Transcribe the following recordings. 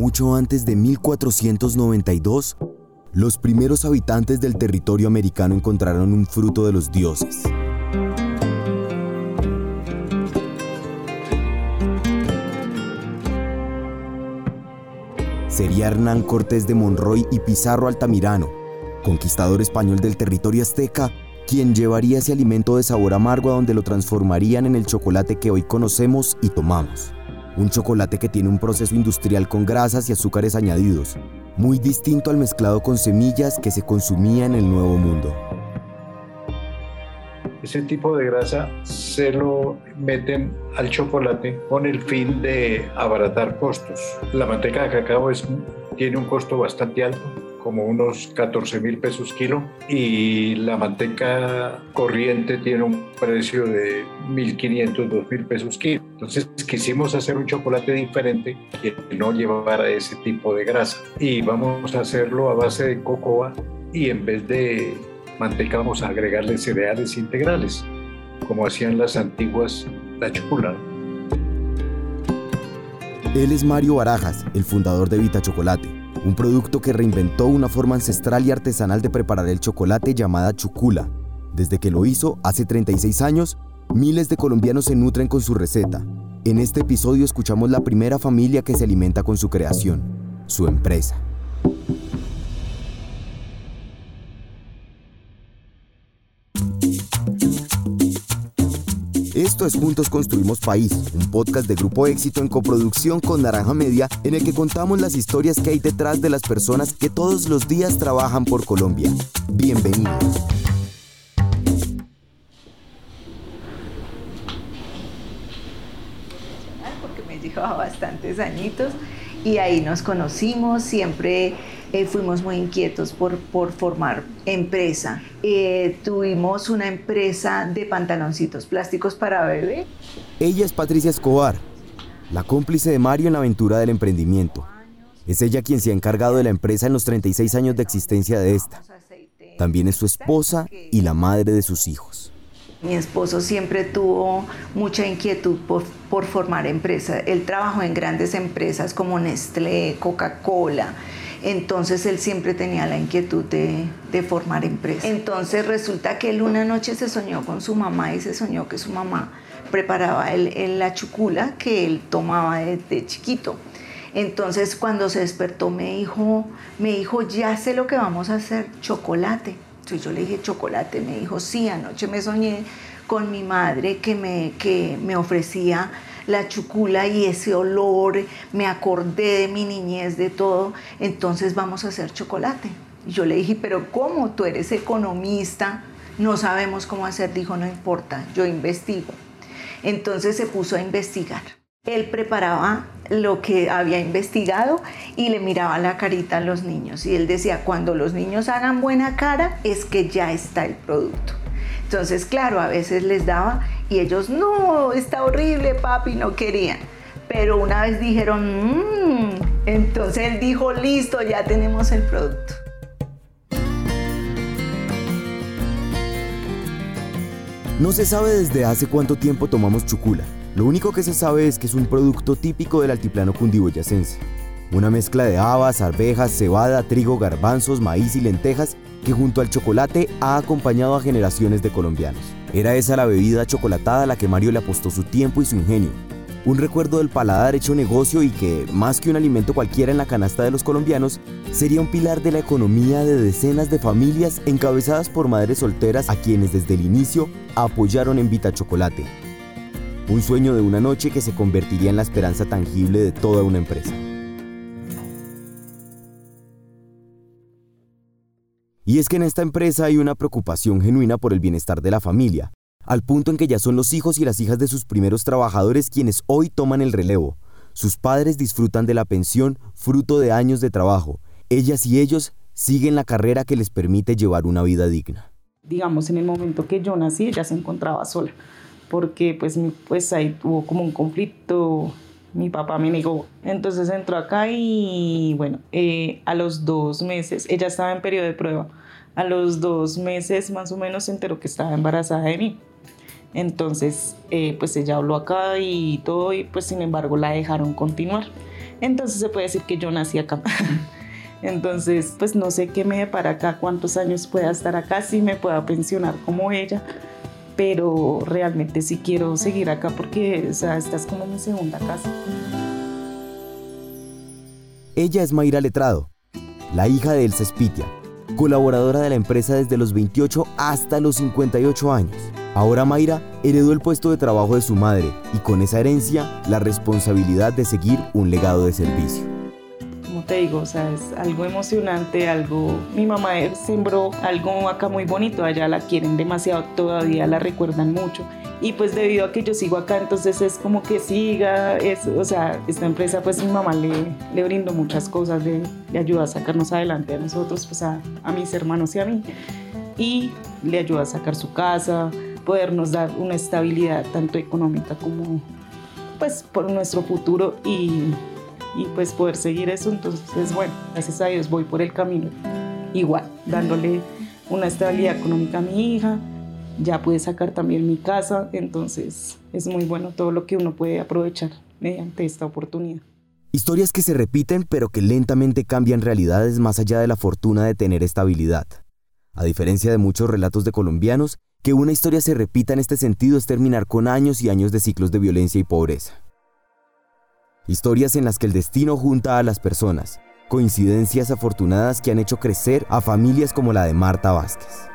Mucho antes de 1492, los primeros habitantes del territorio americano encontraron un fruto de los dioses. Sería Hernán Cortés de Monroy y Pizarro Altamirano, conquistador español del territorio azteca, quien llevaría ese alimento de sabor amargo a donde lo transformarían en el chocolate que hoy conocemos y tomamos. Un chocolate que tiene un proceso industrial con grasas y azúcares añadidos, muy distinto al mezclado con semillas que se consumía en el Nuevo Mundo. Ese tipo de grasa se lo meten al chocolate con el fin de abaratar costos. La manteca de cacao es, tiene un costo bastante alto, como unos 14 mil pesos kilo y la manteca corriente tiene un precio de 1.500, 2.000 pesos kilo. Entonces quisimos hacer un chocolate diferente que no llevara ese tipo de grasa y vamos a hacerlo a base de cocoa y en vez de manteca vamos a agregarle cereales integrales como hacían las antiguas la chocolate. Él es Mario Barajas, el fundador de Vita Chocolate un producto que reinventó una forma ancestral y artesanal de preparar el chocolate llamada chucula. Desde que lo hizo hace 36 años, miles de colombianos se nutren con su receta. En este episodio escuchamos la primera familia que se alimenta con su creación, su empresa. Es Juntos Construimos País, un podcast de Grupo Éxito en coproducción con Naranja Media, en el que contamos las historias que hay detrás de las personas que todos los días trabajan por Colombia. Bienvenidos. Porque me llevaba bastantes añitos y ahí nos conocimos, siempre eh, fuimos muy inquietos por, por formar empresa. Eh, tuvimos una empresa de pantaloncitos plásticos para bebé. Ella es Patricia Escobar, la cómplice de Mario en la aventura del emprendimiento. Es ella quien se ha encargado de la empresa en los 36 años de existencia de esta. También es su esposa y la madre de sus hijos. Mi esposo siempre tuvo mucha inquietud por, por formar empresas. Él trabajó en grandes empresas como Nestlé, Coca-Cola. Entonces él siempre tenía la inquietud de, formar empresas. Entonces resulta que él una noche se soñó con su mamá y se soñó que su mamá preparaba el, la chucula que él tomaba desde chiquito. Entonces cuando se despertó me dijo, me dijo, ya sé lo que vamos a hacer, chocolate. Entonces yo le dije, chocolate. Me dijo, sí, anoche me soñé con mi madre que me, que me ofrecía la chucula y ese olor, me acordé de mi niñez, de todo, entonces vamos a hacer chocolate. Y yo le dije, pero ¿cómo? Tú eres economista, no sabemos cómo hacer. Dijo, no importa, yo investigo. Entonces se puso a investigar. Él preparaba lo que había investigado y le miraba la carita a los niños. Y él decía, cuando los niños hagan buena cara, es que ya está el producto. Entonces, claro, a veces les daba y ellos, no, está horrible, papi, no querían. Pero una vez dijeron, mmm, entonces él dijo, listo, ya tenemos el producto. No se sabe desde hace cuánto tiempo tomamos chucula. Lo único que se sabe es que es un producto típico del altiplano cundiboyacense. Una mezcla de habas, arvejas, cebada, trigo, garbanzos, maíz y lentejas que junto al chocolate ha acompañado a generaciones de colombianos. Era esa la bebida chocolatada a la que Mario le apostó su tiempo y su ingenio. Un recuerdo del paladar hecho negocio y que, más que un alimento cualquiera en la canasta de los colombianos, sería un pilar de la economía de decenas de familias encabezadas por madres solteras a quienes desde el inicio apoyaron en Vita Chocolate. Un sueño de una noche que se convertiría en la esperanza tangible de toda una empresa. Y es que en esta empresa hay una preocupación genuina por el bienestar de la familia, al punto en que ya son los hijos y las hijas de sus primeros trabajadores quienes hoy toman el relevo. Sus padres disfrutan de la pensión fruto de años de trabajo. Ellas y ellos siguen la carrera que les permite llevar una vida digna. Digamos, en el momento que yo nací, ella se encontraba sola, porque pues, pues ahí tuvo como un conflicto mi papá me negó. Entonces entró acá y bueno, eh, a los dos meses, ella estaba en periodo de prueba, a los dos meses más o menos se enteró que estaba embarazada de mí. Entonces, eh, pues ella habló acá y todo, y pues sin embargo la dejaron continuar. Entonces se puede decir que yo nací acá. Entonces, pues no sé qué me para acá, cuántos años pueda estar acá, si me pueda pensionar como ella, pero realmente sí quiero seguir acá porque, o esta es como mi segunda casa. Ella es Mayra Letrado, la hija de Elsa Spitia, colaboradora de la empresa desde los 28 hasta los 58 años. Ahora Mayra heredó el puesto de trabajo de su madre y con esa herencia la responsabilidad de seguir un legado de servicio te digo, o sea, es algo emocionante, algo... Mi mamá sembró algo acá muy bonito, allá la quieren demasiado, todavía la recuerdan mucho. Y pues debido a que yo sigo acá, entonces es como que siga, es, o sea, esta empresa pues mi mamá le, le brindó muchas cosas, le, le ayuda a sacarnos adelante a nosotros, pues a, a mis hermanos y a mí. Y le ayuda a sacar su casa, podernos dar una estabilidad tanto económica como pues por nuestro futuro y y pues poder seguir eso. Entonces, bueno, gracias a Dios voy por el camino igual, dándole una estabilidad económica a mi hija, ya pude sacar también mi casa, entonces es muy bueno todo lo que uno puede aprovechar mediante esta oportunidad. Historias que se repiten pero que lentamente cambian realidades más allá de la fortuna de tener estabilidad. A diferencia de muchos relatos de colombianos, que una historia se repita en este sentido es terminar con años y años de ciclos de violencia y pobreza. Historias en las que el destino junta a las personas, coincidencias afortunadas que han hecho crecer a familias como la de Marta Vázquez.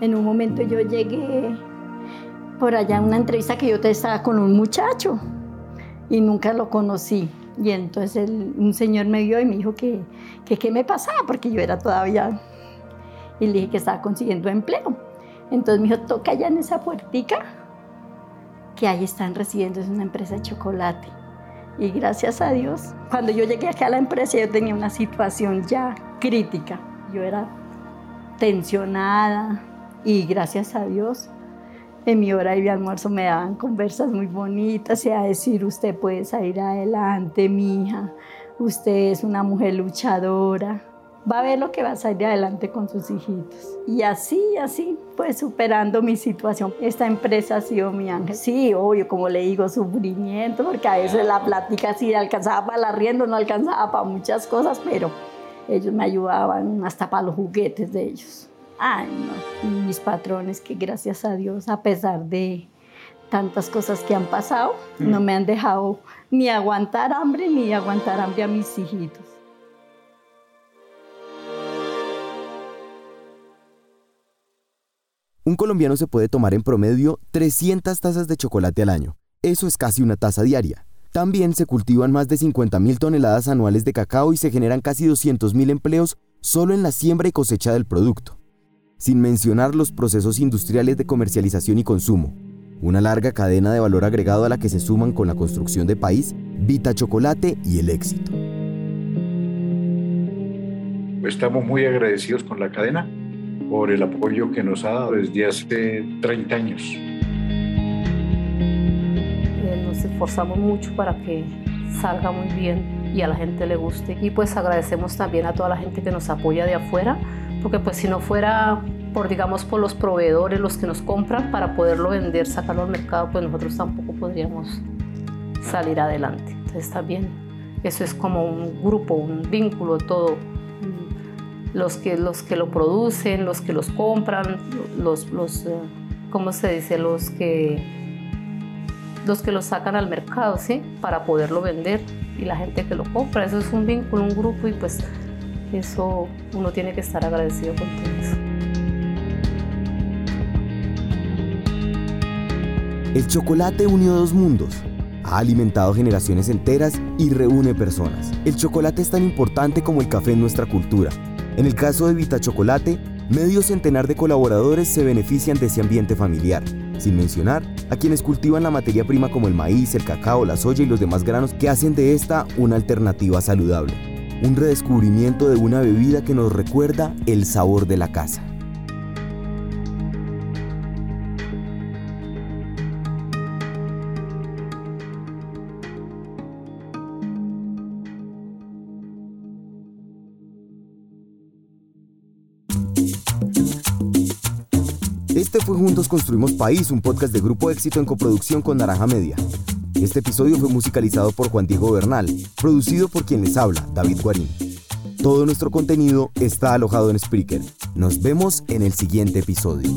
En un momento yo llegué por allá a una entrevista que yo estaba con un muchacho y nunca lo conocí. Y entonces un señor me vio y me dijo que, qué me pasaba, porque yo era todavía... Y le dije que estaba consiguiendo empleo. Entonces me dijo, toca allá en esa puertica, que ahí están recibiendo, es una empresa de chocolate. Y gracias a Dios, cuando yo llegué acá a la empresa, yo tenía una situación ya crítica. Yo era tensionada y gracias a Dios en mi hora de almuerzo me daban conversas muy bonitas y a decir, usted puede salir adelante, mi hija, usted es una mujer luchadora, va a ver lo que va a salir adelante con sus hijitos. Y así, así, pues superando mi situación. Esta empresa ha sido mi ángel. Sí, obvio, como le digo, sufrimiento, porque a veces la plática sí alcanzaba para el arriendo, no alcanzaba para muchas cosas, pero ellos me ayudaban hasta para los juguetes de ellos. Ay, no. mis patrones que gracias a Dios, a pesar de tantas cosas que han pasado, no mm. me han dejado ni aguantar hambre ni aguantar hambre a mis hijitos. Un colombiano se puede tomar en promedio 300 tazas de chocolate al año. Eso es casi una taza diaria. También se cultivan más de 50.000 toneladas anuales de cacao y se generan casi 200.000 empleos solo en la siembra y cosecha del producto sin mencionar los procesos industriales de comercialización y consumo, una larga cadena de valor agregado a la que se suman con la construcción de país, Vita Chocolate y el éxito. Estamos muy agradecidos con la cadena por el apoyo que nos ha dado desde hace 30 años. Eh, nos esforzamos mucho para que salga muy bien y a la gente le guste. Y pues agradecemos también a toda la gente que nos apoya de afuera porque pues si no fuera por digamos por los proveedores, los que nos compran para poderlo vender, sacarlo al mercado, pues nosotros tampoco podríamos salir adelante. Entonces también eso es como un grupo, un vínculo todo. Los que, los que lo producen, los que los compran, los, los eh, ¿cómo se dice? Los que, los que lo sacan al mercado, ¿sí? Para poderlo vender y la gente que lo compra. Eso es un vínculo, un grupo y pues eso uno tiene que estar agradecido con todo El chocolate unió dos mundos. Ha alimentado generaciones enteras y reúne personas. El chocolate es tan importante como el café en nuestra cultura. En el caso de Vita Chocolate, medio centenar de colaboradores se benefician de ese ambiente familiar, sin mencionar a quienes cultivan la materia prima como el maíz, el cacao, la soya y los demás granos que hacen de esta una alternativa saludable un redescubrimiento de una bebida que nos recuerda el sabor de la casa. Juntos Construimos País, un podcast de Grupo Éxito en coproducción con Naranja Media. Este episodio fue musicalizado por Juan Diego Bernal, producido por quien les habla, David Guarín. Todo nuestro contenido está alojado en Spreaker. Nos vemos en el siguiente episodio.